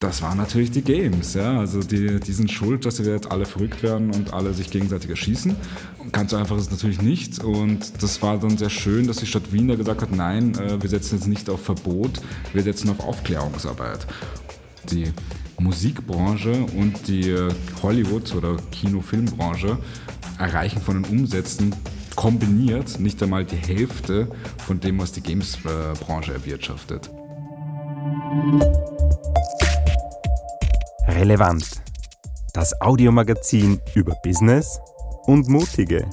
Das waren natürlich die Games, ja. Also die, die sind schuld, dass sie jetzt alle verrückt werden und alle sich gegenseitig erschießen. Ganz einfach ist es natürlich nicht. Und das war dann sehr schön, dass die Stadt Wien da gesagt hat, nein, äh, wir setzen jetzt nicht auf Verbot, wir setzen auf Aufklärungsarbeit. Die Musikbranche und die äh, Hollywood- oder Kino-Filmbranche erreichen von den Umsätzen kombiniert nicht einmal die Hälfte von dem, was die Games-Branche erwirtschaftet. Relevant. Das Audiomagazin über Business und Mutige.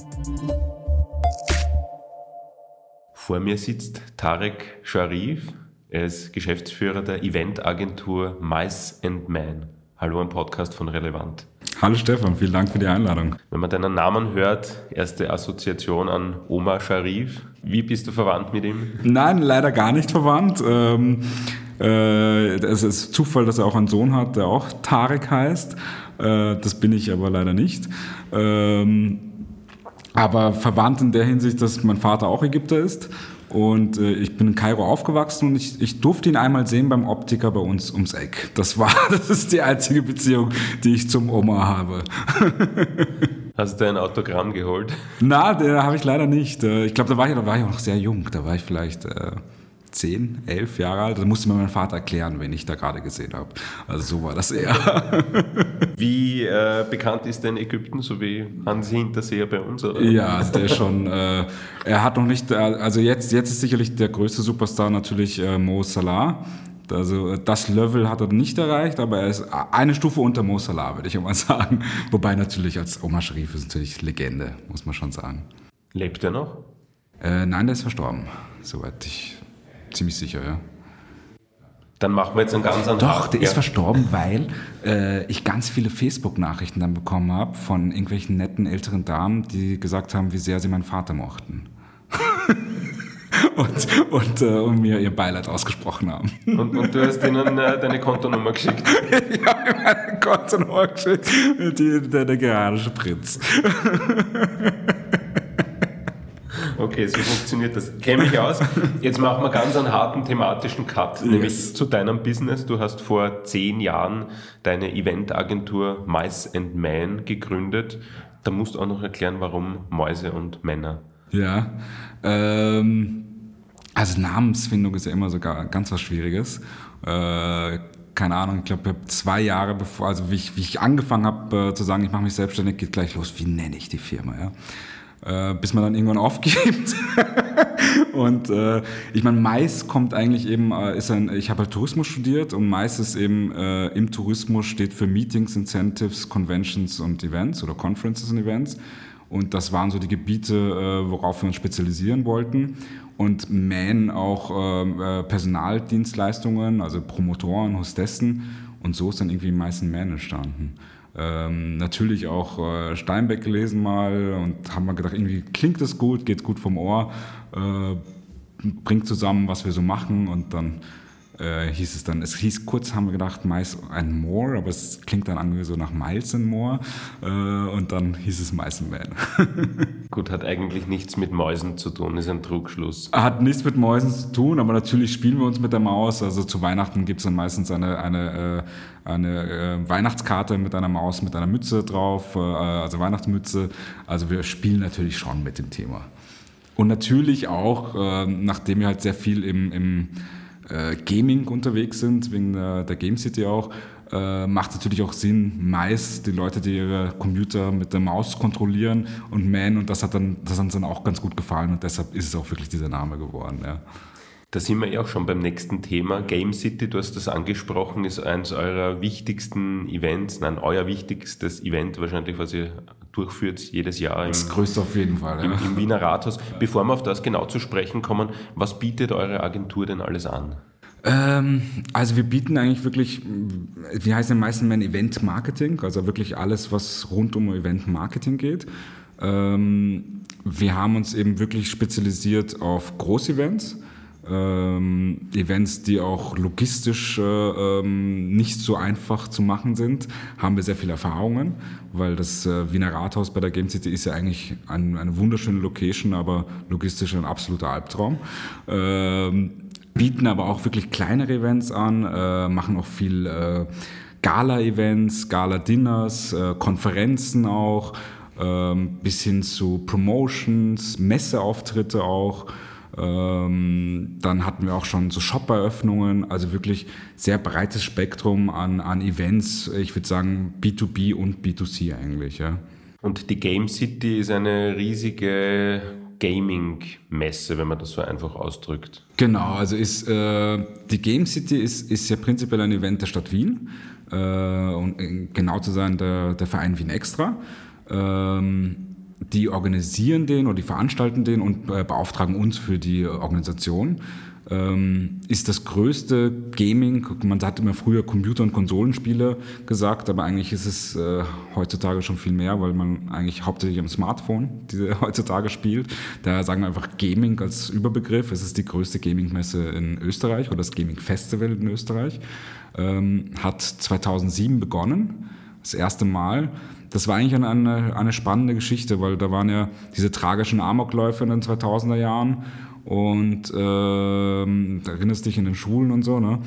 Vor mir sitzt Tarek Sharif. Er ist Geschäftsführer der Eventagentur Mice and Man. Hallo am Podcast von Relevant. Hallo Stefan, vielen Dank für die Einladung. Wenn man deinen Namen hört, erste Assoziation an Omar Sharif. Wie bist du verwandt mit ihm? Nein, leider gar nicht verwandt. Ähm, äh, es ist Zufall, dass er auch einen Sohn hat, der auch Tarek heißt. Äh, das bin ich aber leider nicht. Ähm, aber verwandt in der Hinsicht, dass mein Vater auch Ägypter ist und äh, ich bin in Kairo aufgewachsen und ich, ich durfte ihn einmal sehen beim Optiker bei uns ums Eck. Das war, das ist die einzige Beziehung, die ich zum Oma habe. Hast du ein Autogramm geholt? Na, habe ich leider nicht. Äh, ich glaube, da war ich, da war ich auch noch sehr jung. Da war ich vielleicht äh, zehn, elf Jahre alt. Da musste mir mein Vater erklären, wen ich da gerade gesehen habe. Also so war das eher. Wie äh, bekannt ist denn Ägypten, so wie Hansi Hinterseher bei uns? Oder? Ja, also der ist schon, äh, er hat noch nicht, äh, also jetzt, jetzt ist sicherlich der größte Superstar natürlich äh, Mo Salah. Also das Level hat er nicht erreicht, aber er ist eine Stufe unter Mo Salah, würde ich mal sagen. Wobei natürlich als Omar Sharif ist natürlich Legende, muss man schon sagen. Lebt er noch? Äh, nein, der ist verstorben, soweit ich ziemlich sicher, ja. Dann machen wir jetzt einen ganz anderen. Doch, der ja. ist verstorben, weil äh, ich ganz viele Facebook-Nachrichten dann bekommen habe von irgendwelchen netten älteren Damen, die gesagt haben, wie sehr sie meinen Vater mochten. und, und, äh, und, mir ihr Beileid ausgesprochen haben. Und, und du hast ihnen äh, deine Kontonummer geschickt? ich habe ihm meine Kontonummer geschickt, die, der, der geranische Prinz. Okay, so funktioniert das. Kenne mich aus. Jetzt machen wir ganz einen harten thematischen Cut, yes. nämlich zu deinem Business. Du hast vor zehn Jahren deine Eventagentur Mice and Man gegründet. Da musst du auch noch erklären, warum Mäuse und Männer. Ja, ähm, also Namensfindung ist ja immer sogar ganz was Schwieriges. Äh, keine Ahnung, ich glaube, zwei Jahre bevor, also wie ich, wie ich angefangen habe äh, zu sagen, ich mache mich selbstständig, geht gleich los. Wie nenne ich die Firma? Ja? Äh, bis man dann irgendwann aufgibt. und äh, ich meine, Mais kommt eigentlich eben, äh, ist ein, ich habe halt Tourismus studiert und Mais ist eben äh, im Tourismus steht für Meetings, Incentives, Conventions und Events oder Conferences und Events. Und das waren so die Gebiete, äh, worauf wir uns spezialisieren wollten. Und Man auch ähm, äh, Personaldienstleistungen, also Promotoren, Hostessen. Und so ist dann irgendwie meisten Man entstanden. Ähm, natürlich auch äh, Steinbeck gelesen mal und haben mal gedacht, irgendwie klingt es gut, geht gut vom Ohr, äh, bringt zusammen, was wir so machen und dann äh, hieß es dann, es hieß kurz, haben wir gedacht, Mice and More, aber es klingt dann irgendwie so nach Miles and More äh, und dann hieß es Mice and Man. Gut, hat eigentlich nichts mit Mäusen zu tun, ist ein Trugschluss. Hat nichts mit Mäusen zu tun, aber natürlich spielen wir uns mit der Maus. Also zu Weihnachten gibt es dann meistens eine, eine, äh, eine äh, Weihnachtskarte mit einer Maus, mit einer Mütze drauf, äh, also Weihnachtsmütze. Also wir spielen natürlich schon mit dem Thema. Und natürlich auch, nachdem wir halt sehr viel im, im äh, Gaming unterwegs sind, wegen der, der Game City auch, äh, macht natürlich auch Sinn, meist die Leute, die ihre Computer mit der Maus kontrollieren und Man und das hat dann, das hat uns dann auch ganz gut gefallen und deshalb ist es auch wirklich dieser Name geworden. Ja. Da sind wir ja auch schon beim nächsten Thema. Game City, du hast das angesprochen, ist eines eurer wichtigsten Events, nein, euer wichtigstes Event wahrscheinlich, was ihr durchführt jedes Jahr. Im, das größte auf jeden Fall. Im, ja. Im Wiener Rathaus. Bevor wir auf das genau zu sprechen kommen, was bietet eure Agentur denn alles an? Ähm, also wir bieten eigentlich wirklich, wie heißt den meisten Mal Event Marketing, also wirklich alles, was rund um Event Marketing geht. Ähm, wir haben uns eben wirklich spezialisiert auf Großevents ähm, Events, die auch logistisch äh, ähm, nicht so einfach zu machen sind, haben wir sehr viele Erfahrungen, weil das äh, Wiener Rathaus bei der Game City ist ja eigentlich ein, eine wunderschöne Location, aber logistisch ein absoluter Albtraum. Ähm, bieten aber auch wirklich kleinere Events an, äh, machen auch viel äh, Gala-Events, Gala-Dinners, äh, Konferenzen auch, ähm, bis hin zu Promotions, Messeauftritte auch. Ähm, dann hatten wir auch schon so Shop-Eröffnungen, also wirklich sehr breites Spektrum an, an Events. Ich würde sagen B2B und B2C eigentlich. Ja. Und die Game City ist eine riesige Gaming-Messe, wenn man das so einfach ausdrückt. Genau, also ist äh, die Game City ist, ist ja prinzipiell ein Event der Stadt Wien äh, und äh, genau zu sein der, der Verein Wien Extra. Ähm, die organisieren den oder die veranstalten den und äh, beauftragen uns für die Organisation. Ähm, ist das größte Gaming, man hat immer früher Computer- und Konsolenspiele gesagt, aber eigentlich ist es äh, heutzutage schon viel mehr, weil man eigentlich hauptsächlich am Smartphone diese heutzutage spielt. Daher sagen wir einfach Gaming als Überbegriff. Es ist die größte Gaming-Messe in Österreich oder das Gaming-Festival in Österreich. Ähm, hat 2007 begonnen, das erste Mal das war eigentlich eine, eine spannende Geschichte, weil da waren ja diese tragischen Amokläufe in den 2000er Jahren und ähm, da erinnerst dich in den Schulen und so, ne?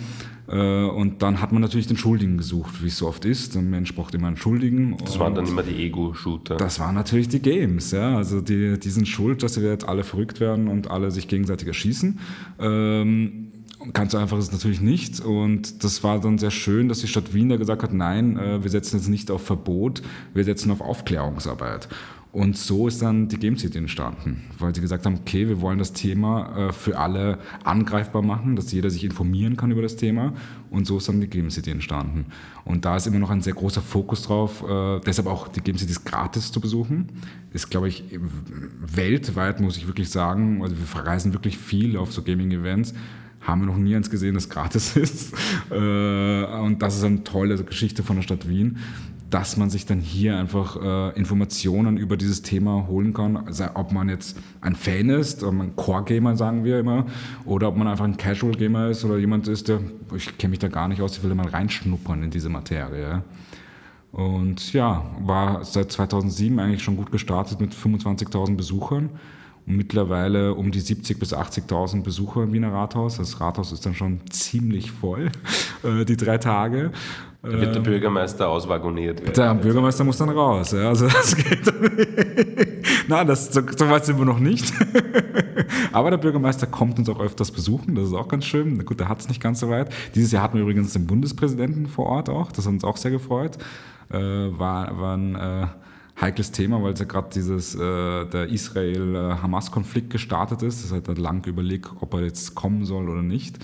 Äh, und dann hat man natürlich den Schuldigen gesucht, wie es so oft ist. Der Mensch braucht immer einen Schuldigen. Das waren dann immer die Ego-Shooter. Das waren natürlich die Games, ja. Also die, die sind schuld, dass sie jetzt alle verrückt werden und alle sich gegenseitig erschießen. Ähm, Ganz so einfach ist es natürlich nicht. Und das war dann sehr schön, dass die Stadt Wien da gesagt hat, nein, äh, wir setzen jetzt nicht auf Verbot, wir setzen auf Aufklärungsarbeit. Und so ist dann die Game City entstanden, weil sie gesagt haben, okay, wir wollen das Thema äh, für alle angreifbar machen, dass jeder sich informieren kann über das Thema. Und so ist dann die Game City entstanden. Und da ist immer noch ein sehr großer Fokus drauf. Äh, deshalb auch die Game City ist gratis zu besuchen. Ist, glaube ich, weltweit, muss ich wirklich sagen. Also wir verreisen wirklich viel auf so Gaming-Events haben wir noch nie eins gesehen, das gratis ist. Äh, und das ist eine tolle Geschichte von der Stadt Wien, dass man sich dann hier einfach äh, Informationen über dieses Thema holen kann. Also ob man jetzt ein Fan ist, ob man Core-Gamer, sagen wir immer, oder ob man einfach ein Casual-Gamer ist oder jemand ist, der, ich kenne mich da gar nicht aus, ich will da mal reinschnuppern in diese Materie. Und ja, war seit 2007 eigentlich schon gut gestartet mit 25.000 Besuchern und mittlerweile um die 70.000 bis 80.000 Besucher im Wiener Rathaus. Das Rathaus ist dann schon ziemlich voll, äh, die drei Tage. Da wird der ähm, Bürgermeister auswagoniert. Der Bürgermeister muss dann raus. Ja, also das geht Nein, das, so, so weit sind wir noch nicht. Aber der Bürgermeister kommt uns auch öfters besuchen, das ist auch ganz schön. Gut, der hat es nicht ganz so weit. Dieses Jahr hatten wir übrigens den Bundespräsidenten vor Ort auch, das hat uns auch sehr gefreut. Äh, war, war ein äh, heikles Thema, weil es ja gerade dieses äh, der Israel-Hamas-Konflikt gestartet ist. Das hat er lang überlegt, ob er jetzt kommen soll oder nicht.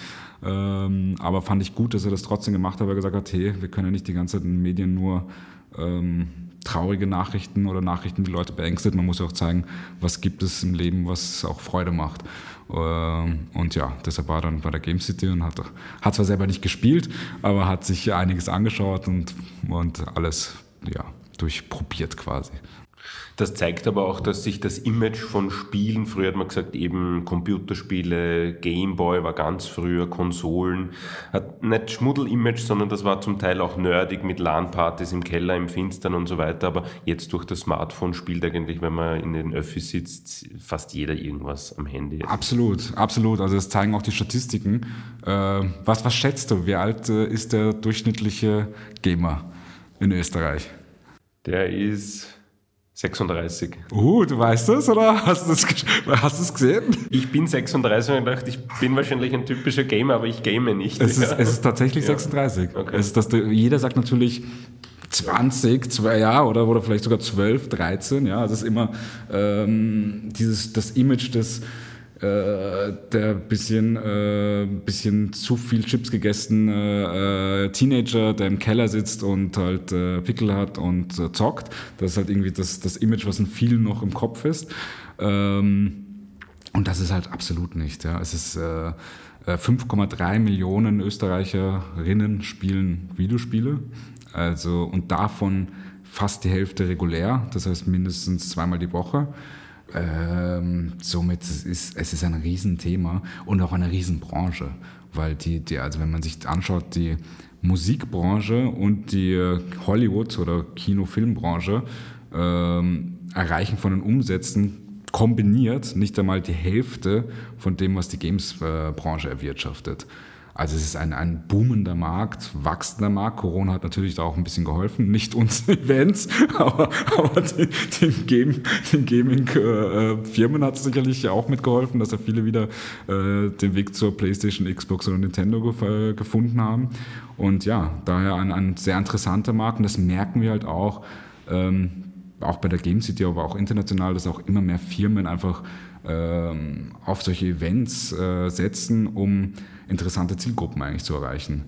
Ähm, aber fand ich gut, dass er das trotzdem gemacht hat, weil er gesagt hat, hey, wir können ja nicht die ganze Zeit in den Medien nur ähm, traurige Nachrichten oder Nachrichten, die Leute beängstet. Man muss ja auch zeigen, was gibt es im Leben, was auch Freude macht. Ähm, und ja, deshalb war er dann bei der Game City und hat, hat zwar selber nicht gespielt, aber hat sich einiges angeschaut und, und alles, ja, durchprobiert quasi. Das zeigt aber auch, dass sich das Image von Spielen, früher hat man gesagt, eben Computerspiele, Gameboy war ganz früher, Konsolen, hat nicht Schmuddel-Image, sondern das war zum Teil auch nerdig mit LAN-Partys im Keller, im Finstern und so weiter. Aber jetzt durch das Smartphone spielt eigentlich, wenn man in den Öffis sitzt, fast jeder irgendwas am Handy. Absolut, absolut. Also das zeigen auch die Statistiken. Äh, was, was schätzt du, wie alt äh, ist der durchschnittliche Gamer in Österreich? Der ist 36. Uh, du weißt das oder hast du es hast gesehen? Ich bin 36 und gedacht, ich bin wahrscheinlich ein typischer Gamer, aber ich game nicht. Es ist, es ist tatsächlich ja. 36. Okay. Es ist das, jeder sagt natürlich 20, zwei Jahre oder, oder vielleicht sogar 12, 13. Ja, das ist immer ähm, dieses, das Image des äh, der bisschen, äh, bisschen zu viel Chips gegessen äh, Teenager, der im Keller sitzt und halt äh, Pickel hat und äh, zockt. Das ist halt irgendwie das, das Image, was in vielen noch im Kopf ist. Ähm, und das ist halt absolut nicht. Ja. Es ist 5,3 äh, Millionen Österreicherinnen spielen Videospiele. Also, und davon fast die Hälfte regulär, das heißt mindestens zweimal die Woche. Ähm, somit ist es ist ein Riesenthema und auch eine Riesenbranche, weil die, die, also wenn man sich anschaut, die Musikbranche und die Hollywood- oder Kinofilmbranche ähm, erreichen von den Umsätzen kombiniert nicht einmal die Hälfte von dem, was die Games-Branche erwirtschaftet. Also es ist ein, ein boomender Markt, wachsender Markt. Corona hat natürlich da auch ein bisschen geholfen. Nicht uns Events, aber, aber den, den, Gaming-Firmen hat es sicherlich auch mitgeholfen, dass ja viele wieder äh, den Weg zur PlayStation, Xbox oder Nintendo gefunden haben. Und ja, daher ein, ein sehr interessanter Markt. Und das merken wir halt auch, ähm, auch bei der Game City, aber auch international, dass auch immer mehr Firmen einfach ähm, auf solche Events äh, setzen, um interessante Zielgruppen eigentlich zu erreichen.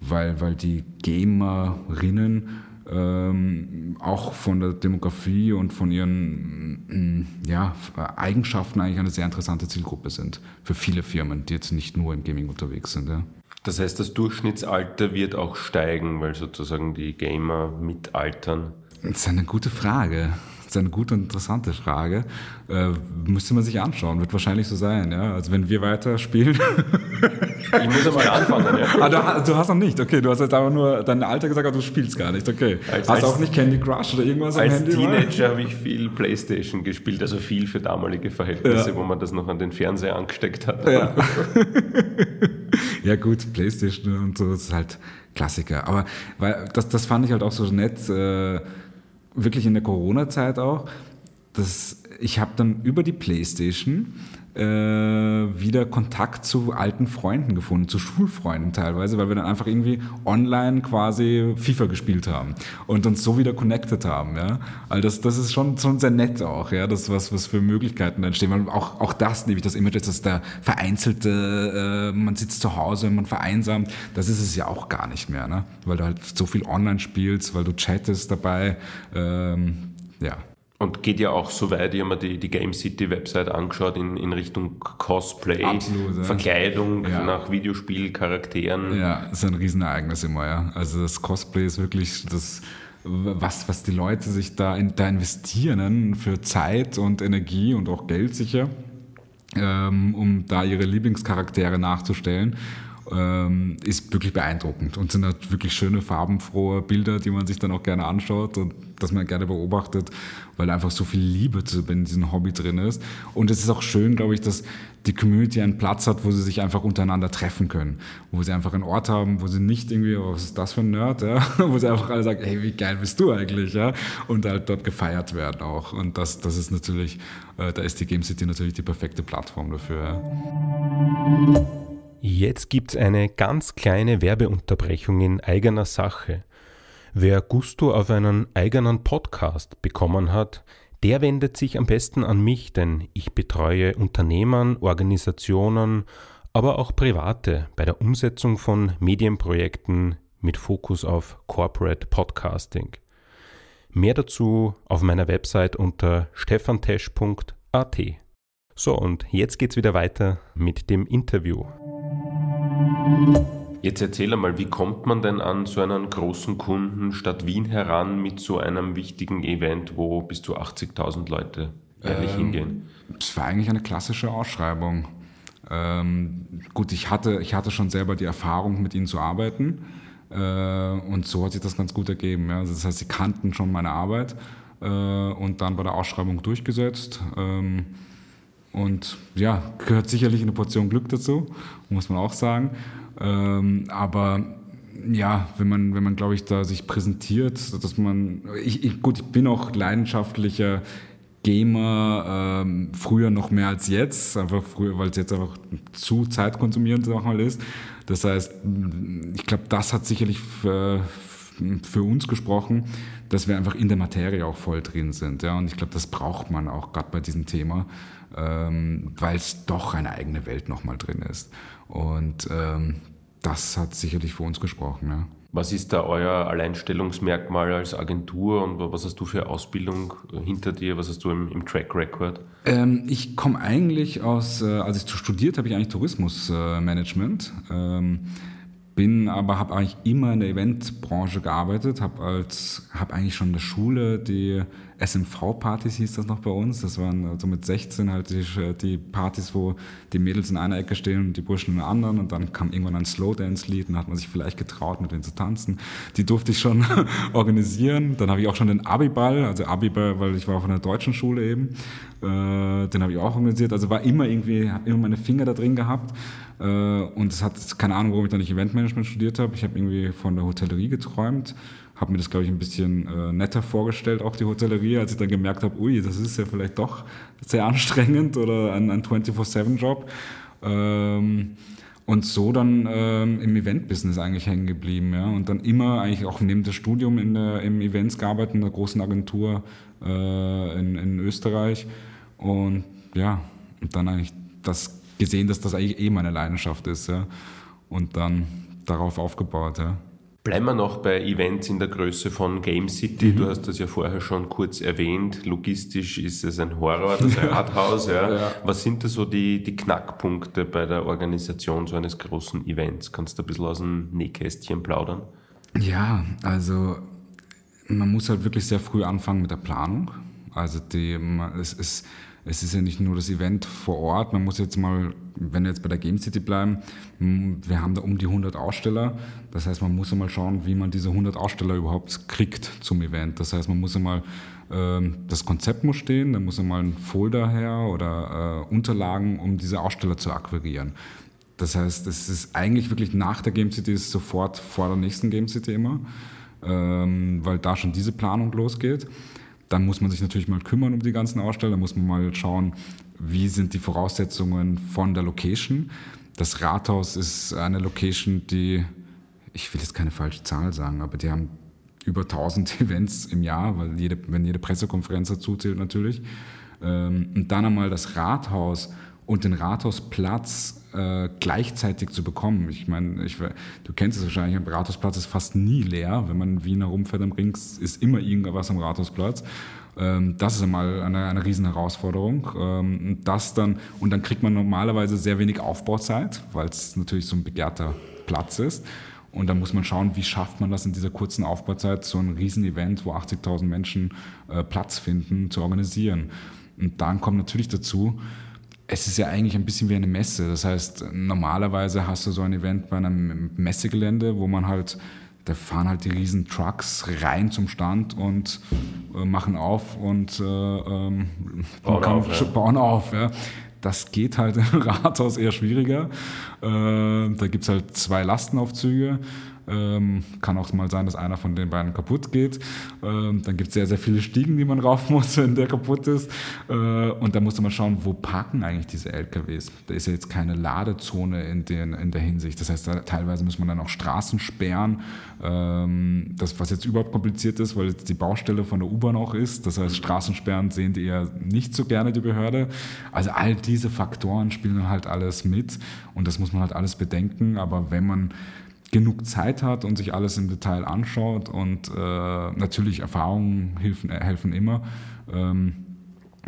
Weil, weil die Gamerinnen ähm, auch von der Demografie und von ihren mm, ja, Eigenschaften eigentlich eine sehr interessante Zielgruppe sind. Für viele Firmen, die jetzt nicht nur im Gaming unterwegs sind. Ja. Das heißt, das Durchschnittsalter wird auch steigen, weil sozusagen die Gamer mitaltern. Das ist eine gute Frage. Das ist eine gute und interessante Frage. Äh, müsste man sich anschauen, wird wahrscheinlich so sein. Ja? Also wenn wir weiter spielen. ich muss ja mal anfangen. Ja. Ah, du, du, hast noch nicht, okay. Du hast jetzt aber nur dein Alter gesagt, aber du spielst gar nicht, okay. Als, hast du auch nicht Candy Crush oder irgendwas am Handy? Als Teenager habe ich viel Playstation gespielt, also viel für damalige Verhältnisse, ja. wo man das noch an den Fernseher angesteckt hat. Ja, ja gut, Playstation und so, das ist halt Klassiker. Aber weil, das, das fand ich halt auch so nett. Äh, wirklich in der Corona-Zeit auch, dass ich habe dann über die Playstation äh, wieder Kontakt zu alten Freunden gefunden, zu Schulfreunden teilweise, weil wir dann einfach irgendwie online quasi FIFA gespielt haben und uns so wieder connected haben. Ja? Also das, das ist schon, schon sehr nett auch, ja, das was, was für Möglichkeiten entstehen. Weil auch, auch das, nämlich das Image, dass der vereinzelte, äh, man sitzt zu Hause, man vereinsamt, das ist es ja auch gar nicht mehr, ne? weil du halt so viel online spielst, weil du chattest dabei, ähm, ja. Und geht ja auch so weit, ich habe mir die, die Game City Website angeschaut in, in Richtung Cosplay, Absolut, ja. Verkleidung ja. nach Videospielcharakteren. Ja, ist ein Riesenereignis immer, ja. Also das Cosplay ist wirklich das, was, was die Leute sich da, in, da investieren für Zeit und Energie und auch Geld sicher, ähm, um da ihre Lieblingscharaktere nachzustellen ähm, ist wirklich beeindruckend und sind halt wirklich schöne, farbenfrohe Bilder, die man sich dann auch gerne anschaut und das man gerne beobachtet, weil einfach so viel Liebe in diesem Hobby drin ist. Und es ist auch schön, glaube ich, dass die Community einen Platz hat, wo sie sich einfach untereinander treffen können, wo sie einfach einen Ort haben, wo sie nicht irgendwie, oh, was ist das für ein Nerd, ja? wo sie einfach alle sagen, hey, wie geil bist du eigentlich, ja, und halt dort gefeiert werden auch. Und das, das ist natürlich, äh, da ist die Game City natürlich die perfekte Plattform dafür. Ja. Jetzt gibt's eine ganz kleine Werbeunterbrechung in eigener Sache. Wer Gusto auf einen eigenen Podcast bekommen hat, der wendet sich am besten an mich, denn ich betreue Unternehmen, Organisationen, aber auch Private bei der Umsetzung von Medienprojekten mit Fokus auf Corporate Podcasting. Mehr dazu auf meiner Website unter stefantesch.at. So, und jetzt geht's wieder weiter mit dem Interview. Jetzt erzähl einmal, wie kommt man denn an so einen großen Kunden Stadt Wien heran mit so einem wichtigen Event, wo bis zu 80.000 Leute jährlich ähm, hingehen? Es war eigentlich eine klassische Ausschreibung. Ähm, gut, ich hatte, ich hatte schon selber die Erfahrung, mit ihnen zu arbeiten. Äh, und so hat sich das ganz gut ergeben. Ja. Also das heißt, sie kannten schon meine Arbeit äh, und dann bei der Ausschreibung durchgesetzt. Ähm, und ja, gehört sicherlich eine Portion Glück dazu, muss man auch sagen. Ähm, aber ja, wenn man, wenn man, glaube ich, da sich präsentiert, dass man, ich, ich, gut, ich bin auch leidenschaftlicher Gamer, ähm, früher noch mehr als jetzt, einfach früher, weil es jetzt einfach zu zeitkonsumierend mal ist. Das heißt, ich glaube, das hat sicherlich für, für uns gesprochen, dass wir einfach in der Materie auch voll drin sind. Ja? Und ich glaube, das braucht man auch gerade bei diesem Thema ähm, weil es doch eine eigene Welt nochmal drin ist. Und ähm, das hat sicherlich für uns gesprochen. Ja. Was ist da euer Alleinstellungsmerkmal als Agentur und was hast du für Ausbildung hinter dir? Was hast du im, im Track Record? Ähm, ich komme eigentlich aus, äh, als ich studiert habe, ich eigentlich Tourismusmanagement. Ähm, bin aber habe eigentlich immer in der Eventbranche gearbeitet, habe als habe eigentlich schon in der Schule die SMV-Partys hieß das noch bei uns. Das waren also mit 16 halt die, die, Partys, wo die Mädels in einer Ecke stehen und die Burschen in der anderen. Und dann kam irgendwann ein Slowdance-Lied und hat man sich vielleicht getraut, mit denen zu tanzen. Die durfte ich schon organisieren. Dann habe ich auch schon den Abiball, also Abiball, weil ich war auf einer deutschen Schule eben. Äh, den habe ich auch organisiert. Also war immer irgendwie, immer meine Finger da drin gehabt. Äh, und es hat keine Ahnung, warum ich da nicht Eventmanagement studiert habe. Ich habe irgendwie von der Hotellerie geträumt habe mir das, glaube ich, ein bisschen äh, netter vorgestellt, auch die Hotellerie, als ich dann gemerkt habe, ui, das ist ja vielleicht doch sehr anstrengend oder ein, ein 24-7-Job. Ähm, und so dann ähm, im Event-Business eigentlich hängen geblieben. Ja? Und dann immer eigentlich auch neben dem Studium in der, im Events gearbeitet, in einer großen Agentur äh, in, in Österreich. Und ja, und dann eigentlich das gesehen, dass das eigentlich eh meine Leidenschaft ist. Ja? Und dann darauf aufgebaut. Ja? Bleiben wir noch bei Events in der Größe von Game City. Mhm. Du hast das ja vorher schon kurz erwähnt. Logistisch ist es ein Horror, das Rathaus. Ja. ja. Was sind da so die, die Knackpunkte bei der Organisation so eines großen Events? Kannst du ein bisschen aus dem Nähkästchen plaudern? Ja, also man muss halt wirklich sehr früh anfangen mit der Planung. Also die, es ist es ist ja nicht nur das Event vor Ort, man muss jetzt mal, wenn wir jetzt bei der Game City bleiben, wir haben da um die 100 Aussteller, das heißt, man muss ja mal schauen, wie man diese 100 Aussteller überhaupt kriegt zum Event. Das heißt, man muss ja mal, äh, das Konzept muss stehen, dann muss ja mal ein Folder her oder äh, Unterlagen, um diese Aussteller zu akquirieren. Das heißt, es ist eigentlich wirklich nach der Game City ist sofort vor der nächsten Game City immer, ähm, weil da schon diese Planung losgeht. Dann muss man sich natürlich mal kümmern um die ganzen Aussteller, muss man mal schauen, wie sind die Voraussetzungen von der Location. Das Rathaus ist eine Location, die, ich will jetzt keine falsche Zahl sagen, aber die haben über 1000 Events im Jahr, weil jede, wenn jede Pressekonferenz dazu zählt natürlich. Ähm, und dann einmal das Rathaus und den Rathausplatz äh, gleichzeitig zu bekommen. Ich meine, ich, du kennst es wahrscheinlich, der Rathausplatz ist fast nie leer. Wenn man in Wien herumfährt am Ring, ist immer irgendwas am Rathausplatz. Ähm, das ist einmal eine, eine riesen Herausforderung. Ähm, das dann, und dann kriegt man normalerweise sehr wenig Aufbauzeit, weil es natürlich so ein begehrter Platz ist. Und dann muss man schauen, wie schafft man das in dieser kurzen Aufbauzeit, so ein Riesen-Event, wo 80.000 Menschen äh, Platz finden, zu organisieren. Und dann kommt natürlich dazu, es ist ja eigentlich ein bisschen wie eine Messe. Das heißt, normalerweise hast du so ein Event bei einem Messegelände, wo man halt, da fahren halt die riesen Trucks rein zum Stand und äh, machen auf und äh, ähm, bauen, auf, ja. bauen auf. Ja. Das geht halt im Rathaus eher schwieriger. Äh, da gibt es halt zwei Lastenaufzüge ähm, kann auch mal sein, dass einer von den beiden kaputt geht. Ähm, dann gibt es sehr, sehr viele Stiegen, die man rauf muss, wenn der kaputt ist. Äh, und da musste man schauen, wo parken eigentlich diese LKWs. Da ist ja jetzt keine Ladezone in, den, in der Hinsicht. Das heißt, da, teilweise muss man dann auch Straßen sperren. Ähm, das, was jetzt überhaupt kompliziert ist, weil jetzt die Baustelle von der U-Bahn auch ist. Das heißt, Straßensperren sehen die eher nicht so gerne, die Behörde. Also all diese Faktoren spielen halt alles mit. Und das muss man halt alles bedenken. Aber wenn man genug Zeit hat und sich alles im Detail anschaut und äh, natürlich Erfahrungen helfen, äh, helfen immer, ähm,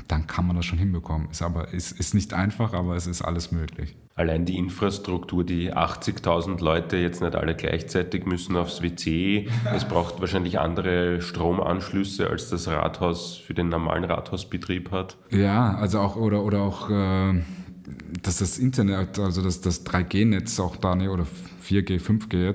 dann kann man das schon hinbekommen. Ist aber ist, ist nicht einfach, aber es ist alles möglich. Allein die Infrastruktur, die 80.000 Leute jetzt nicht alle gleichzeitig müssen aufs WC. Es braucht wahrscheinlich andere Stromanschlüsse, als das Rathaus für den normalen Rathausbetrieb hat. Ja, also auch oder oder auch äh, dass das Internet, also das, das 3G-Netz auch da ne, oder 4G, 5G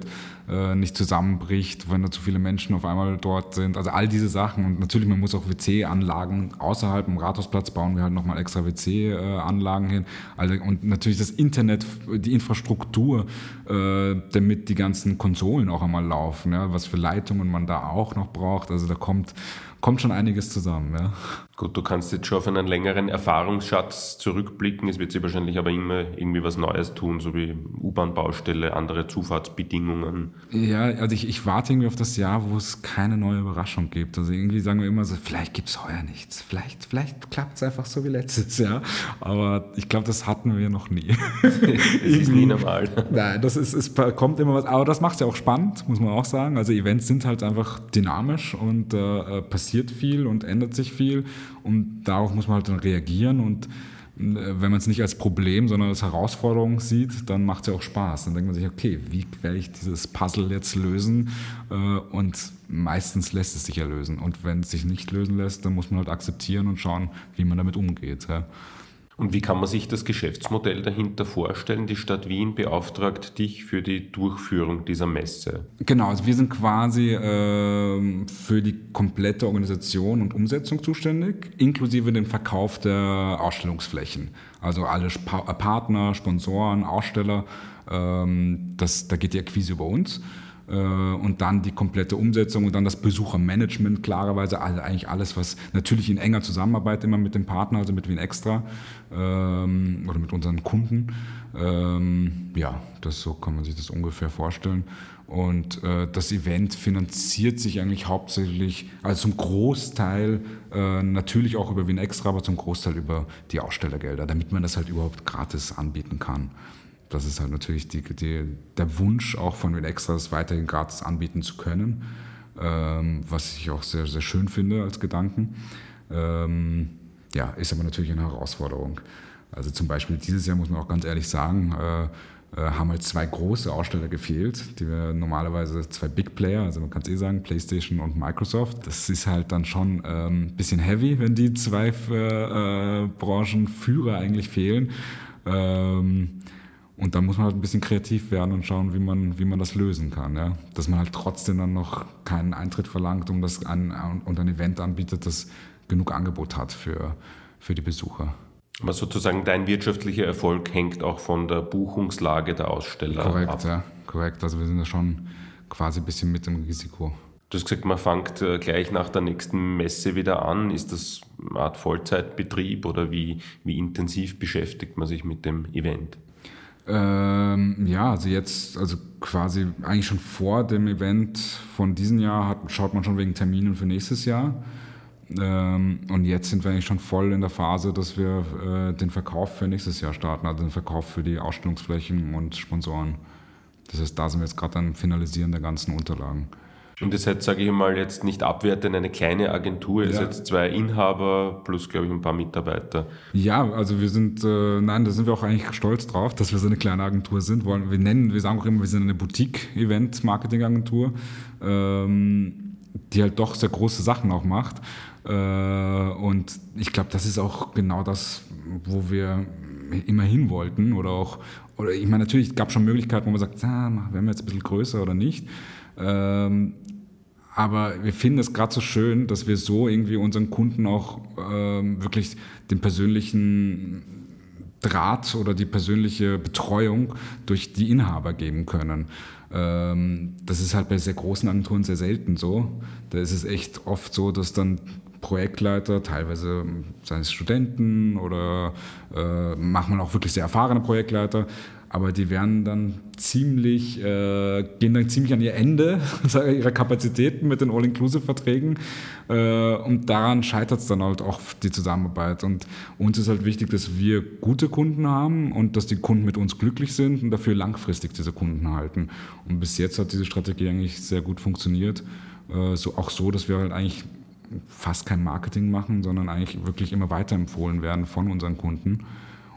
äh, nicht zusammenbricht, wenn da zu viele Menschen auf einmal dort sind. Also all diese Sachen. Und natürlich, man muss auch WC-Anlagen außerhalb im Rathausplatz bauen wir halt nochmal extra WC-Anlagen hin. Also, und natürlich das Internet, die Infrastruktur, äh, damit die ganzen Konsolen auch einmal laufen, ja, was für Leitungen man da auch noch braucht. Also da kommt kommt schon einiges zusammen. Ja. Gut, du kannst jetzt schon auf einen längeren Erfahrungsschatz zurückblicken. Es wird sich wahrscheinlich aber immer irgendwie was Neues tun, so wie U-Bahn-Baustelle, andere Zufahrtsbedingungen. Ja, also ich, ich warte irgendwie auf das Jahr, wo es keine neue Überraschung gibt. Also irgendwie sagen wir immer so, vielleicht gibt es heuer nichts. Vielleicht, vielleicht klappt es einfach so wie letztes Jahr. Aber ich glaube, das hatten wir noch nie. es ist nie normal. Nein, das ist, es kommt immer was. Aber das macht es ja auch spannend, muss man auch sagen. Also Events sind halt einfach dynamisch und äh, passieren passiert viel und ändert sich viel und darauf muss man halt dann reagieren und wenn man es nicht als Problem, sondern als Herausforderung sieht, dann macht es ja auch Spaß. Dann denkt man sich, okay, wie werde ich dieses Puzzle jetzt lösen? Äh, und meistens lässt es sich ja lösen. Und wenn es sich nicht lösen lässt, dann muss man halt akzeptieren und schauen, wie man damit umgeht. Und wie kann man sich das Geschäftsmodell dahinter vorstellen? Die Stadt Wien beauftragt dich für die Durchführung dieser Messe. Genau, also wir sind quasi äh, für die komplette Organisation und Umsetzung zuständig, inklusive dem Verkauf der Ausstellungsflächen. Also alle pa Partner, Sponsoren, Aussteller, ähm, das, da geht die Akquise über uns. Äh, und dann die komplette Umsetzung und dann das Besuchermanagement, klarerweise also eigentlich alles, was natürlich in enger Zusammenarbeit immer mit dem Partner, also mit Wien Extra ähm, oder mit unseren Kunden. Ähm, ja, das so kann man sich das ungefähr vorstellen. Und äh, das Event finanziert sich eigentlich hauptsächlich, also zum Großteil äh, natürlich auch über Wien Extra, aber zum Großteil über die Ausstellergelder, damit man das halt überhaupt gratis anbieten kann das ist halt natürlich die, die, der Wunsch auch von den Extras weiterhin gratis anbieten zu können, ähm, was ich auch sehr, sehr schön finde als Gedanken. Ähm, ja, ist aber natürlich eine Herausforderung. Also zum Beispiel dieses Jahr muss man auch ganz ehrlich sagen, äh, äh, haben halt zwei große Aussteller gefehlt, die wir normalerweise zwei Big Player, also man kann es eh sagen, PlayStation und Microsoft. Das ist halt dann schon ein ähm, bisschen heavy, wenn die zwei äh, Branchenführer eigentlich fehlen. Ähm, und da muss man halt ein bisschen kreativ werden und schauen, wie man, wie man das lösen kann. Ja? Dass man halt trotzdem dann noch keinen Eintritt verlangt um das ein, und ein Event anbietet, das genug Angebot hat für, für die Besucher. Aber sozusagen dein wirtschaftlicher Erfolg hängt auch von der Buchungslage der Aussteller korrekt, ab. Ja, korrekt. Also wir sind da schon quasi ein bisschen mit dem Risiko. Du hast gesagt, man fängt äh, gleich nach der nächsten Messe wieder an. Ist das eine Art Vollzeitbetrieb oder wie, wie intensiv beschäftigt man sich mit dem Event? Ähm, ja, also jetzt, also quasi eigentlich schon vor dem Event von diesem Jahr hat, schaut man schon wegen Terminen für nächstes Jahr. Ähm, und jetzt sind wir eigentlich schon voll in der Phase, dass wir äh, den Verkauf für nächstes Jahr starten, also den Verkauf für die Ausstellungsflächen und Sponsoren. Das heißt, da sind wir jetzt gerade am Finalisieren der ganzen Unterlagen. Und ihr seid, sage ich mal, jetzt nicht abwertend eine kleine Agentur. Ihr ja. seid zwei Inhaber plus, glaube ich, ein paar Mitarbeiter. Ja, also wir sind, äh, nein, da sind wir auch eigentlich stolz drauf, dass wir so eine kleine Agentur sind. Wir nennen, wir sagen auch immer, wir sind eine Boutique-Event-Marketing-Agentur, ähm, die halt doch sehr große Sachen auch macht. Äh, und ich glaube, das ist auch genau das, wo wir immer hin wollten oder auch, oder ich meine, natürlich gab es schon Möglichkeiten, wo man sagt, ah, werden wir jetzt ein bisschen größer oder nicht. Ähm, aber wir finden es gerade so schön, dass wir so irgendwie unseren Kunden auch ähm, wirklich den persönlichen Draht oder die persönliche Betreuung durch die Inhaber geben können. Ähm, das ist halt bei sehr großen Agenturen sehr selten so. Da ist es echt oft so, dass dann Projektleiter, teilweise seien es Studenten oder äh, manchmal auch wirklich sehr erfahrene Projektleiter, aber die werden dann ziemlich, äh, gehen dann ziemlich an ihr Ende ihrer Kapazitäten mit den All-Inclusive-Verträgen. Äh, und daran scheitert es dann halt auch die Zusammenarbeit. Und uns ist halt wichtig, dass wir gute Kunden haben und dass die Kunden mit uns glücklich sind und dafür langfristig diese Kunden halten. Und bis jetzt hat diese Strategie eigentlich sehr gut funktioniert, äh, so, auch so, dass wir halt eigentlich fast kein Marketing machen, sondern eigentlich wirklich immer weiterempfohlen werden von unseren Kunden.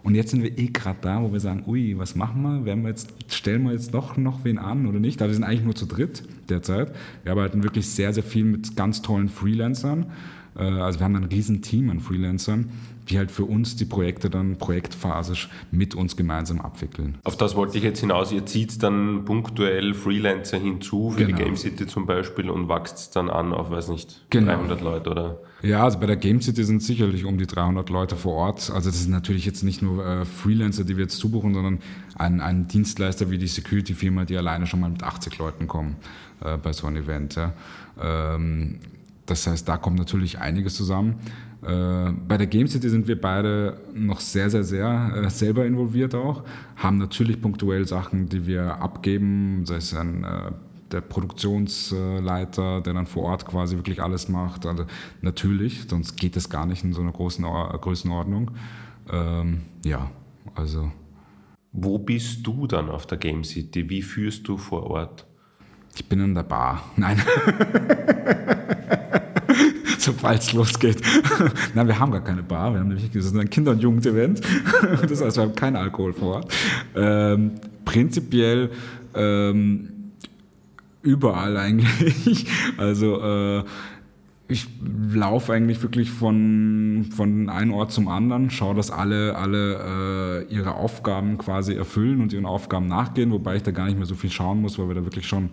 Und jetzt sind wir eh gerade da, wo wir sagen, ui, was machen wir? Werden wir jetzt, stellen wir jetzt doch noch wen an oder nicht? Aber wir sind eigentlich nur zu dritt derzeit. Wir arbeiten wirklich sehr, sehr viel mit ganz tollen Freelancern. Äh, also wir haben ein riesen Team an Freelancern, die halt für uns die Projekte dann projektphasisch mit uns gemeinsam abwickeln. Auf das wollte ich jetzt hinaus. Ihr zieht dann punktuell Freelancer hinzu für genau. die Game City zum Beispiel und wächst dann an auf, weiß nicht, genau. 300 Leute oder? Ja, also bei der Game City sind sicherlich um die 300 Leute vor Ort. Also das sind natürlich jetzt nicht nur äh, Freelancer, die wir jetzt zubuchen, sondern ein, ein Dienstleister wie die Security-Firma, die alleine schon mal mit 80 Leuten kommen äh, bei so einem Event. Ja. Ähm, das heißt, da kommt natürlich einiges zusammen. Äh, bei der Game City sind wir beide noch sehr, sehr, sehr äh, selber involviert auch, haben natürlich punktuell Sachen, die wir abgeben, sei es ein äh, der Produktionsleiter, der dann vor Ort quasi wirklich alles macht. Also natürlich, sonst geht es gar nicht in so einer großen Größenordnung. Ähm, ja, also. Wo bist du dann auf der Game City? Wie führst du vor Ort? Ich bin in der Bar. Nein. sobald es losgeht. Nein, wir haben gar keine Bar, wir haben nämlich, ist ein Kinder- und Jugendevent, das heißt, wir haben keinen Alkohol vor Ort. Ähm, prinzipiell ähm, überall eigentlich. Also äh, ich laufe eigentlich wirklich von, von einem Ort zum anderen, schaue, dass alle, alle äh, ihre Aufgaben quasi erfüllen und ihren Aufgaben nachgehen, wobei ich da gar nicht mehr so viel schauen muss, weil wir da wirklich schon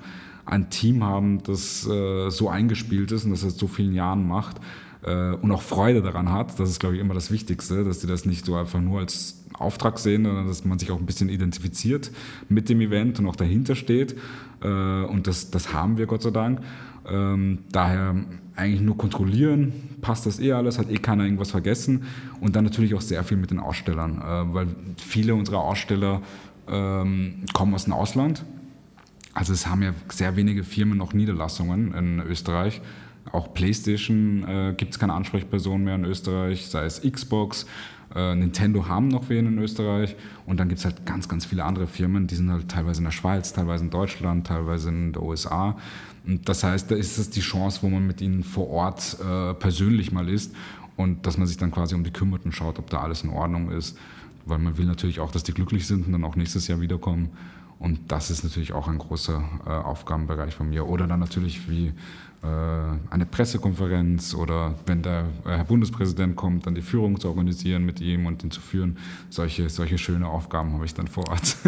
ein Team haben, das äh, so eingespielt ist und das seit so vielen Jahren macht äh, und auch Freude daran hat. Das ist, glaube ich, immer das Wichtigste, dass die das nicht so einfach nur als Auftrag sehen, sondern dass man sich auch ein bisschen identifiziert mit dem Event und auch dahinter steht. Äh, und das, das haben wir, Gott sei Dank. Ähm, daher eigentlich nur kontrollieren, passt das eh alles, hat eh keiner irgendwas vergessen und dann natürlich auch sehr viel mit den Ausstellern, äh, weil viele unserer Aussteller ähm, kommen aus dem Ausland. Also es haben ja sehr wenige Firmen noch Niederlassungen in Österreich. Auch PlayStation äh, gibt es keine Ansprechperson mehr in Österreich, sei es Xbox, äh, Nintendo haben noch wen in Österreich und dann gibt es halt ganz, ganz viele andere Firmen, die sind halt teilweise in der Schweiz, teilweise in Deutschland, teilweise in den USA. Und das heißt, da ist es die Chance, wo man mit ihnen vor Ort äh, persönlich mal ist und dass man sich dann quasi um die kümmert und schaut, ob da alles in Ordnung ist. Weil man will natürlich auch, dass die glücklich sind und dann auch nächstes Jahr wiederkommen. Und das ist natürlich auch ein großer äh, Aufgabenbereich von mir. Oder dann natürlich wie äh, eine Pressekonferenz oder wenn der äh, Herr Bundespräsident kommt, dann die Führung zu organisieren mit ihm und ihn zu führen. Solche, solche schöne Aufgaben habe ich dann vor Ort.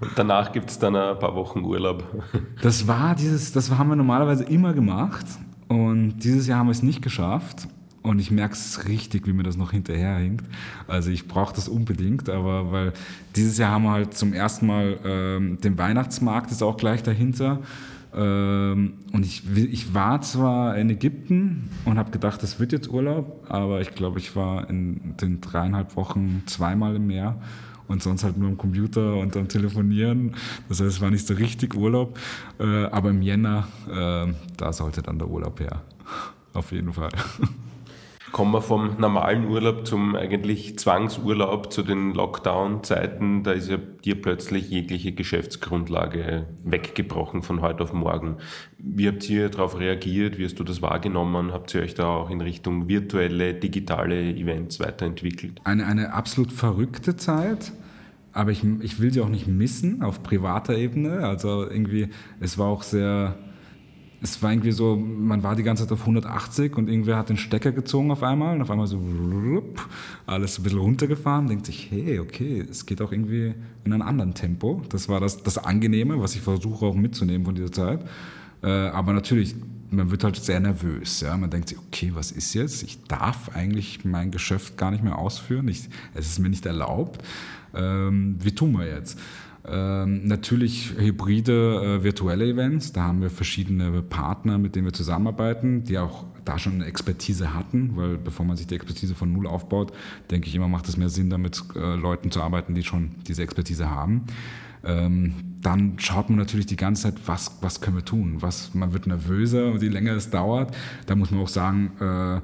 Und danach gibt es dann ein paar Wochen Urlaub. Das war dieses, das haben wir normalerweise immer gemacht und dieses Jahr haben wir es nicht geschafft. Und ich merke es richtig, wie mir das noch hinterherhinkt. Also ich brauche das unbedingt, aber weil dieses Jahr haben wir halt zum ersten Mal ähm, den Weihnachtsmarkt ist auch gleich dahinter. Ähm, und ich, ich war zwar in Ägypten und habe gedacht, das wird jetzt Urlaub, aber ich glaube, ich war in den dreieinhalb Wochen zweimal im Meer und sonst halt nur am Computer und am Telefonieren. Das heißt, es war nicht so richtig Urlaub. Äh, aber im Jänner, äh, da sollte dann der Urlaub her. Auf jeden Fall. Kommen wir vom normalen Urlaub zum eigentlich Zwangsurlaub zu den Lockdown-Zeiten. Da ist ja dir plötzlich jegliche Geschäftsgrundlage weggebrochen von heute auf morgen. Wie habt ihr darauf reagiert? Wie hast du das wahrgenommen? Habt ihr euch da auch in Richtung virtuelle, digitale Events weiterentwickelt? Eine, eine absolut verrückte Zeit aber ich, ich will sie auch nicht missen auf privater Ebene. Also irgendwie, es war auch sehr, es war irgendwie so, man war die ganze Zeit auf 180 und irgendwer hat den Stecker gezogen auf einmal und auf einmal so alles ein bisschen runtergefahren, denkt sich, hey, okay, es geht auch irgendwie in einem anderen Tempo. Das war das, das Angenehme, was ich versuche auch mitzunehmen von dieser Zeit. Äh, aber natürlich, man wird halt sehr nervös. Ja? Man denkt sich, okay, was ist jetzt? Ich darf eigentlich mein Geschäft gar nicht mehr ausführen. Ich, es ist mir nicht erlaubt. Ähm, wie tun wir jetzt? Ähm, natürlich hybride äh, virtuelle Events. Da haben wir verschiedene Partner, mit denen wir zusammenarbeiten, die auch da schon eine Expertise hatten, weil bevor man sich die Expertise von Null aufbaut, denke ich immer, macht es mehr Sinn, damit äh, Leuten zu arbeiten, die schon diese Expertise haben. Ähm, dann schaut man natürlich die ganze Zeit, was, was können wir tun? Was, man wird nervöser und je länger es dauert, da muss man auch sagen, äh,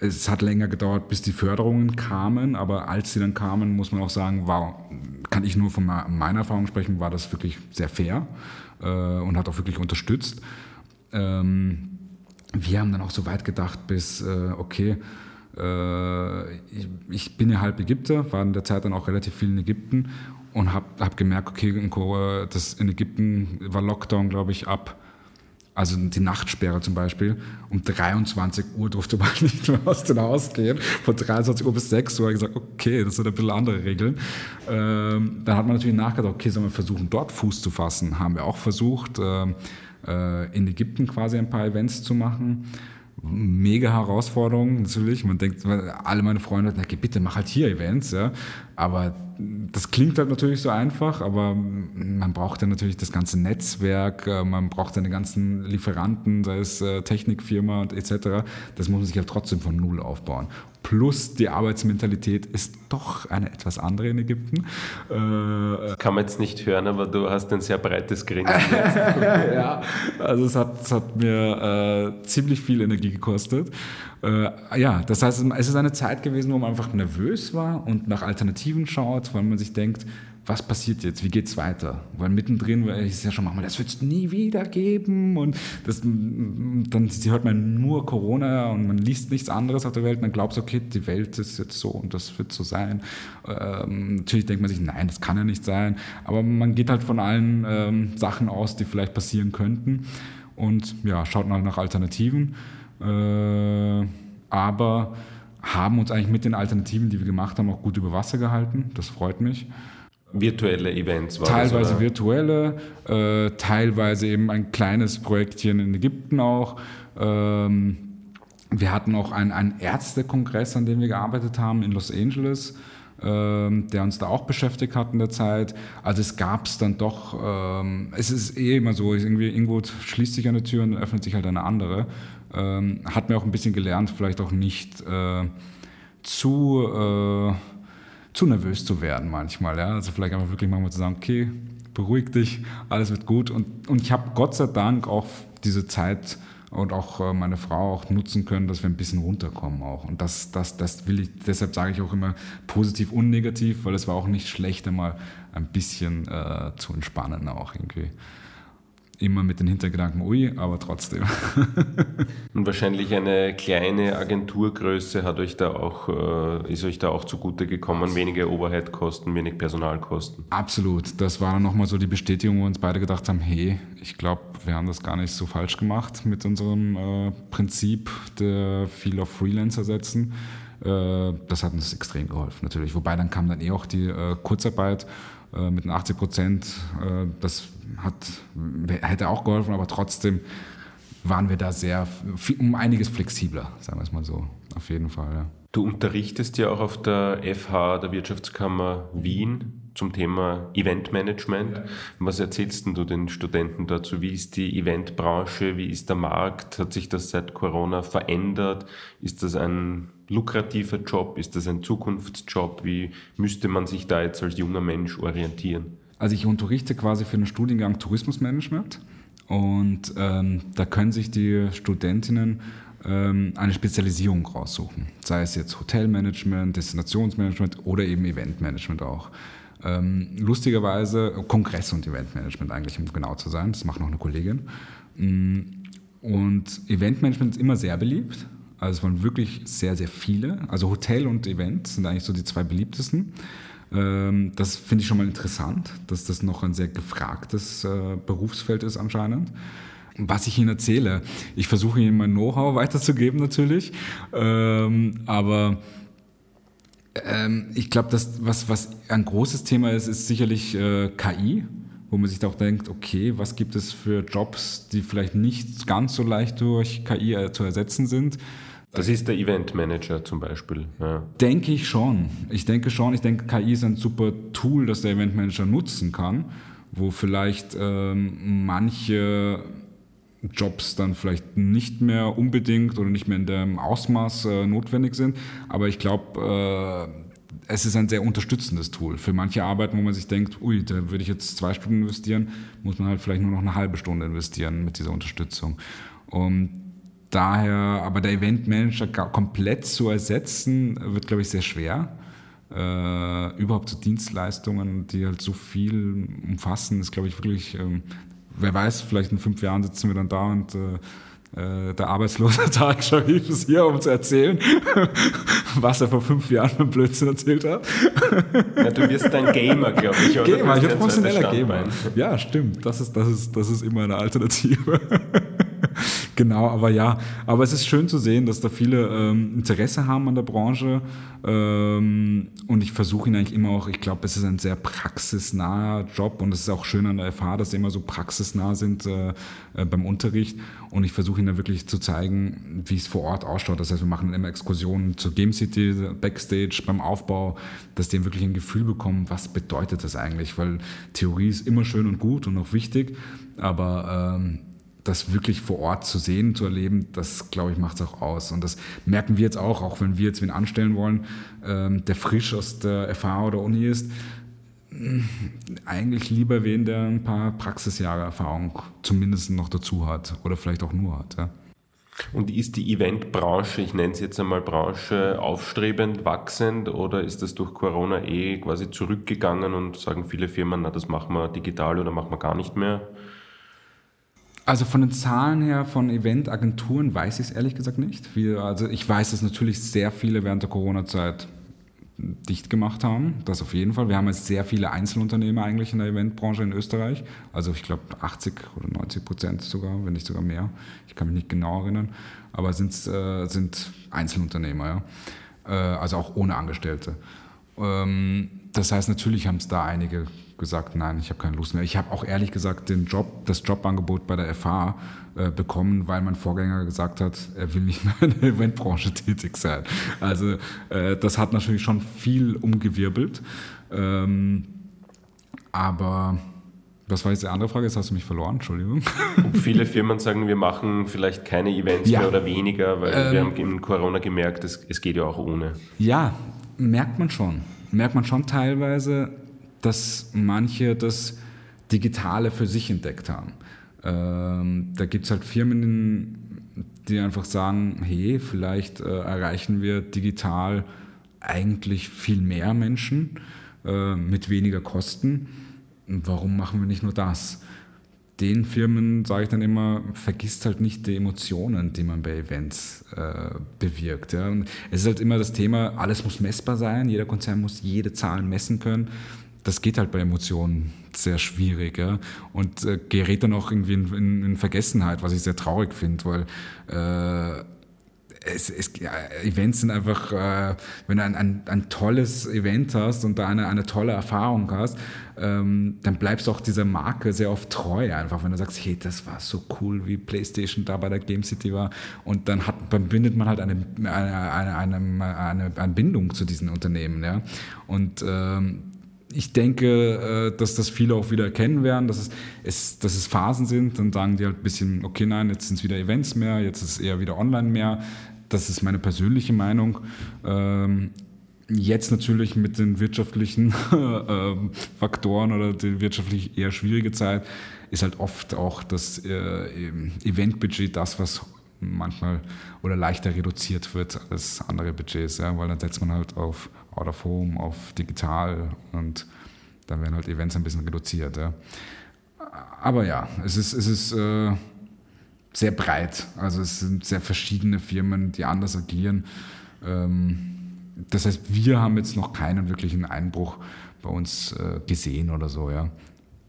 es hat länger gedauert, bis die Förderungen kamen, aber als sie dann kamen, muss man auch sagen, war, kann ich nur von meiner Erfahrung sprechen, war das wirklich sehr fair äh, und hat auch wirklich unterstützt. Ähm, wir haben dann auch so weit gedacht, bis, äh, okay, äh, ich, ich, bin ja halb Ägypter, war in der Zeit dann auch relativ viel in Ägypten und habe hab gemerkt, okay, in, das in Ägypten war Lockdown, glaube ich, ab also die Nachtsperre zum Beispiel, um 23 Uhr durfte man nicht mehr aus dem Haus gehen. Von 23 Uhr bis 6 Uhr habe ich gesagt, okay, das sind ein bisschen andere Regeln. Ähm, dann hat man natürlich nachgedacht, okay, sollen wir versuchen, dort Fuß zu fassen? Haben wir auch versucht, ähm, äh, in Ägypten quasi ein paar Events zu machen mega Herausforderung natürlich. Man denkt, alle meine Freunde, na, bitte mach halt hier Events, ja. Aber das klingt halt natürlich so einfach, aber man braucht ja natürlich das ganze Netzwerk, äh, man braucht seine ganzen Lieferanten, sei es äh, Technikfirma und etc. Das muss man sich halt trotzdem von Null aufbauen. Plus die Arbeitsmentalität ist doch eine etwas andere in Ägypten. Äh, Kann man jetzt nicht hören, aber du hast ein sehr breites Grinsen. ja, also es hat, es hat mir äh, ziemlich viel Energie gekostet. Äh, ja, das heißt, es ist eine Zeit gewesen, wo man einfach nervös war und nach Alternativen schaut, weil man sich denkt, was passiert jetzt? Wie geht's weiter? Weil mittendrin ist es ja schon manchmal, das wird es nie wieder geben und das, dann hört man nur Corona und man liest nichts anderes auf der Welt. Man glaubt, okay, die Welt ist jetzt so und das wird so sein. Ähm, natürlich denkt man sich, nein, das kann ja nicht sein. Aber man geht halt von allen ähm, Sachen aus, die vielleicht passieren könnten und ja, schaut mal nach Alternativen. Äh, aber haben uns eigentlich mit den Alternativen, die wir gemacht haben, auch gut über Wasser gehalten. Das freut mich. Virtuelle Events war Teilweise das, virtuelle, äh, teilweise eben ein kleines Projektchen in Ägypten auch. Ähm, wir hatten auch einen, einen Ärztekongress, an dem wir gearbeitet haben in Los Angeles, ähm, der uns da auch beschäftigt hat in der Zeit. Also es gab es dann doch, ähm, es ist eh immer so, irgendwie, irgendwo schließt sich eine Tür und öffnet sich halt eine andere. Ähm, hat mir auch ein bisschen gelernt, vielleicht auch nicht äh, zu... Äh, zu nervös zu werden manchmal. Ja? Also vielleicht einfach wirklich manchmal zu sagen, okay, beruhig dich, alles wird gut. Und, und ich habe Gott sei Dank auch diese Zeit und auch äh, meine Frau auch nutzen können, dass wir ein bisschen runterkommen auch. Und das, das, das will ich, deshalb sage ich auch immer positiv und negativ, weil es war auch nicht schlecht, einmal ein bisschen äh, zu entspannen auch irgendwie immer mit den Hintergedanken, ui, aber trotzdem. Und wahrscheinlich eine kleine Agenturgröße hat euch da auch, äh, ist euch da auch zugute gekommen, wenige Overhead-Kosten, wenig Personalkosten. Absolut. Das war dann nochmal so die Bestätigung, wo wir uns beide gedacht haben, hey, ich glaube, wir haben das gar nicht so falsch gemacht mit unserem äh, Prinzip der viel auf Freelancer setzen. Äh, das hat uns extrem geholfen natürlich. Wobei dann kam dann eh auch die äh, Kurzarbeit äh, mit den 80 Prozent. Äh, das hat, hätte auch geholfen, aber trotzdem waren wir da sehr um einiges flexibler, sagen wir es mal so. Auf jeden Fall, ja. Du unterrichtest ja auch auf der FH der Wirtschaftskammer Wien zum Thema Eventmanagement. Ja. Was erzählst du den Studenten dazu? Wie ist die Eventbranche? Wie ist der Markt? Hat sich das seit Corona verändert? Ist das ein lukrativer Job? Ist das ein Zukunftsjob? Wie müsste man sich da jetzt als junger Mensch orientieren? Also ich unterrichte quasi für den Studiengang Tourismusmanagement und ähm, da können sich die Studentinnen ähm, eine Spezialisierung raussuchen, sei es jetzt Hotelmanagement, Destinationsmanagement oder eben Eventmanagement auch. Ähm, lustigerweise Kongress- und Eventmanagement eigentlich, um genau zu sein, das macht noch eine Kollegin. Mm, und Eventmanagement ist immer sehr beliebt, also es waren wirklich sehr, sehr viele. Also Hotel und Event sind eigentlich so die zwei beliebtesten. Ähm, das finde ich schon mal interessant, dass das noch ein sehr gefragtes äh, Berufsfeld ist anscheinend. Was ich Ihnen erzähle, ich versuche Ihnen mein Know-how weiterzugeben natürlich, ähm, aber ähm, ich glaube, was, was ein großes Thema ist, ist sicherlich äh, KI, wo man sich auch denkt, okay, was gibt es für Jobs, die vielleicht nicht ganz so leicht durch KI äh, zu ersetzen sind das ist der Event Manager zum Beispiel. Ja. Denke ich schon. Ich denke schon. Ich denke, KI ist ein super Tool, das der Event Manager nutzen kann, wo vielleicht ähm, manche Jobs dann vielleicht nicht mehr unbedingt oder nicht mehr in dem Ausmaß äh, notwendig sind. Aber ich glaube, äh, es ist ein sehr unterstützendes Tool. Für manche Arbeiten, wo man sich denkt, ui, da würde ich jetzt zwei Stunden investieren, muss man halt vielleicht nur noch eine halbe Stunde investieren mit dieser Unterstützung. Und daher, aber der Eventmanager komplett zu ersetzen, wird, glaube ich, sehr schwer. Äh, überhaupt so Dienstleistungen, die halt so viel umfassen, ist, glaube ich, wirklich, ähm, wer weiß, vielleicht in fünf Jahren sitzen wir dann da und äh, äh der arbeitslose Tag Sharif ist hier, um zu erzählen, was er vor fünf Jahren für Blödsinn erzählt hat. Ja, du wirst dann Gamer, glaube ich. Oder? Gamer, ich bin professioneller Gamer. Ja, stimmt. Das ist, das, ist, das ist immer eine Alternative. Genau, aber ja, aber es ist schön zu sehen, dass da viele ähm, Interesse haben an der Branche. Ähm, und ich versuche ihn eigentlich immer auch, ich glaube, es ist ein sehr praxisnaher Job und es ist auch schön an der FH, dass sie immer so praxisnah sind äh, äh, beim Unterricht. Und ich versuche ihnen wirklich zu zeigen, wie es vor Ort ausschaut. Das heißt, wir machen immer Exkursionen zur Game City, Backstage, beim Aufbau, dass die wirklich ein Gefühl bekommen, was bedeutet das eigentlich, weil Theorie ist immer schön und gut und auch wichtig, aber ähm, das wirklich vor Ort zu sehen, zu erleben, das, glaube ich, macht es auch aus. Und das merken wir jetzt auch, auch wenn wir jetzt wen anstellen wollen, ähm, der frisch aus der FH oder Uni ist, mm, eigentlich lieber wen, der ein paar Praxisjahre Erfahrung zumindest noch dazu hat oder vielleicht auch nur hat. Ja. Und ist die Eventbranche, ich nenne es jetzt einmal Branche, aufstrebend, wachsend oder ist das durch Corona eh quasi zurückgegangen und sagen viele Firmen, na, das machen wir digital oder machen wir gar nicht mehr? Also von den Zahlen her von Eventagenturen weiß ich es ehrlich gesagt nicht. Wir, also ich weiß, dass natürlich sehr viele während der Corona-Zeit dicht gemacht haben. Das auf jeden Fall. Wir haben jetzt sehr viele Einzelunternehmer eigentlich in der Eventbranche in Österreich. Also ich glaube 80 oder 90 Prozent sogar, wenn nicht sogar mehr. Ich kann mich nicht genau erinnern. Aber sind, äh, sind Einzelunternehmer, ja. Äh, also auch ohne Angestellte. Ähm, das heißt, natürlich haben es da einige gesagt, nein, ich habe keine Lust mehr. Ich habe auch ehrlich gesagt den Job, das Jobangebot bei der FH äh, bekommen, weil mein Vorgänger gesagt hat, er will nicht mehr in der Eventbranche tätig sein. Also äh, das hat natürlich schon viel umgewirbelt. Ähm, aber was war jetzt die andere Frage? Jetzt hast du mich verloren, Entschuldigung. Viele Firmen sagen, wir machen vielleicht keine Events ja. mehr oder weniger, weil ähm, wir haben in Corona gemerkt, es, es geht ja auch ohne. Ja, merkt man schon. Merkt man schon teilweise dass manche das Digitale für sich entdeckt haben. Ähm, da gibt es halt Firmen, die einfach sagen, hey, vielleicht äh, erreichen wir digital eigentlich viel mehr Menschen äh, mit weniger Kosten. Warum machen wir nicht nur das? Den Firmen sage ich dann immer, vergisst halt nicht die Emotionen, die man bei Events äh, bewirkt. Ja. Es ist halt immer das Thema, alles muss messbar sein, jeder Konzern muss jede Zahl messen können das geht halt bei Emotionen sehr schwierig ja? und äh, gerät dann auch irgendwie in, in, in, Vergessenheit, was ich sehr traurig finde, weil äh, es, es, ja, Events sind einfach, äh, wenn du ein, ein, ein, tolles Event hast und da eine, eine tolle Erfahrung hast, ähm, dann bleibst du auch dieser Marke sehr oft treu einfach, wenn du sagst, hey, das war so cool, wie PlayStation da bei der Game City war und dann, hat, dann bindet man halt eine, eine, eine, eine, eine Bindung zu diesen Unternehmen. Ja? Und ähm, ich denke, äh, dass das viele auch wieder erkennen werden, dass es, es, dass es Phasen sind. Dann sagen die halt ein bisschen, okay, nein, jetzt sind es wieder Events mehr, jetzt ist es eher wieder online mehr. Das ist meine persönliche Meinung. Ähm, jetzt natürlich mit den wirtschaftlichen ähm, Faktoren oder die wirtschaftlich eher schwierige Zeit ist halt oft auch das äh, Eventbudget das, was manchmal oder leichter reduziert wird als andere Budgets, ja, weil dann setzt man halt auf Out of Home, auf digital und dann werden halt Events ein bisschen reduziert. Ja. Aber ja, es ist, es ist äh, sehr breit. Also es sind sehr verschiedene Firmen, die anders agieren. Ähm, das heißt, wir haben jetzt noch keinen wirklichen Einbruch bei uns äh, gesehen oder so. Ja.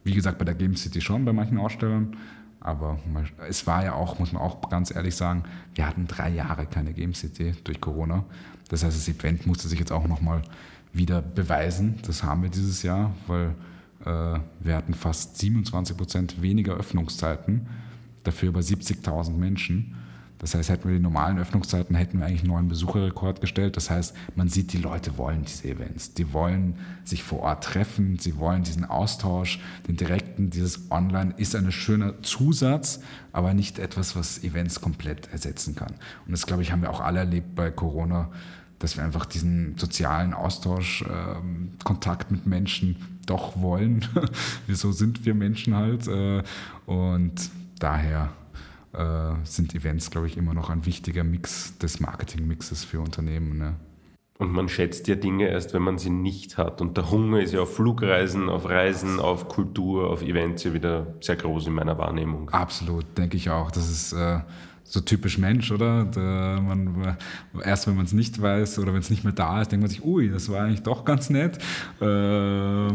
Wie gesagt, bei der Game City schon, bei manchen Ausstellern. Aber es war ja auch, muss man auch ganz ehrlich sagen, wir hatten drei Jahre keine Game City durch Corona. Das heißt, das Event musste sich jetzt auch nochmal wieder beweisen. Das haben wir dieses Jahr, weil äh, wir hatten fast 27 Prozent weniger Öffnungszeiten, dafür über 70.000 Menschen. Das heißt, hätten wir die normalen Öffnungszeiten, hätten wir eigentlich einen neuen Besucherrekord gestellt. Das heißt, man sieht, die Leute wollen diese Events. Die wollen sich vor Ort treffen, sie wollen diesen Austausch, den direkten, dieses Online ist ein schöner Zusatz, aber nicht etwas, was Events komplett ersetzen kann. Und das, glaube ich, haben wir auch alle erlebt bei Corona, dass wir einfach diesen sozialen Austausch, äh, Kontakt mit Menschen doch wollen. Wieso sind wir Menschen halt? Äh, und daher äh, sind Events, glaube ich, immer noch ein wichtiger Mix des Marketingmixes für Unternehmen. Ne? Und man schätzt ja Dinge erst, wenn man sie nicht hat. Und der Hunger ist ja auf Flugreisen, auf Reisen, auf Kultur, auf Events ja wieder sehr groß in meiner Wahrnehmung. Absolut, denke ich auch. Das ist äh, so typisch Mensch, oder? Da man, erst wenn man es nicht weiß oder wenn es nicht mehr da ist, denkt man sich, ui, das war eigentlich doch ganz nett. Äh,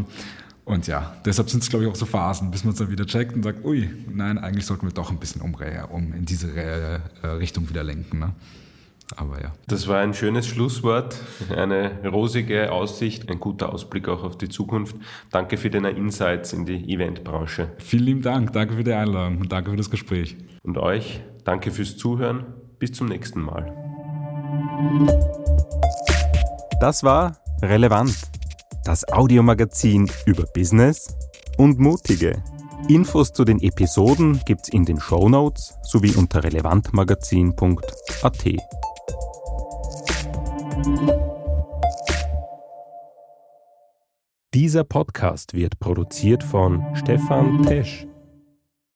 und ja, deshalb sind es, glaube ich, auch so Phasen, bis man es dann wieder checkt und sagt, ui, nein, eigentlich sollten wir doch ein bisschen um, um in diese äh, Richtung wieder lenken. Ne? Aber ja. Das war ein schönes Schlusswort, eine rosige Aussicht, ein guter Ausblick auch auf die Zukunft. Danke für deine Insights in die Eventbranche. Vielen lieben Dank, danke für die Einladung und danke für das Gespräch. Und euch, danke fürs Zuhören. Bis zum nächsten Mal. Das war relevant das Audiomagazin über Business und Mutige. Infos zu den Episoden gibt's in den Show Notes sowie unter relevantmagazin.at. Dieser Podcast wird produziert von Stefan Tesch.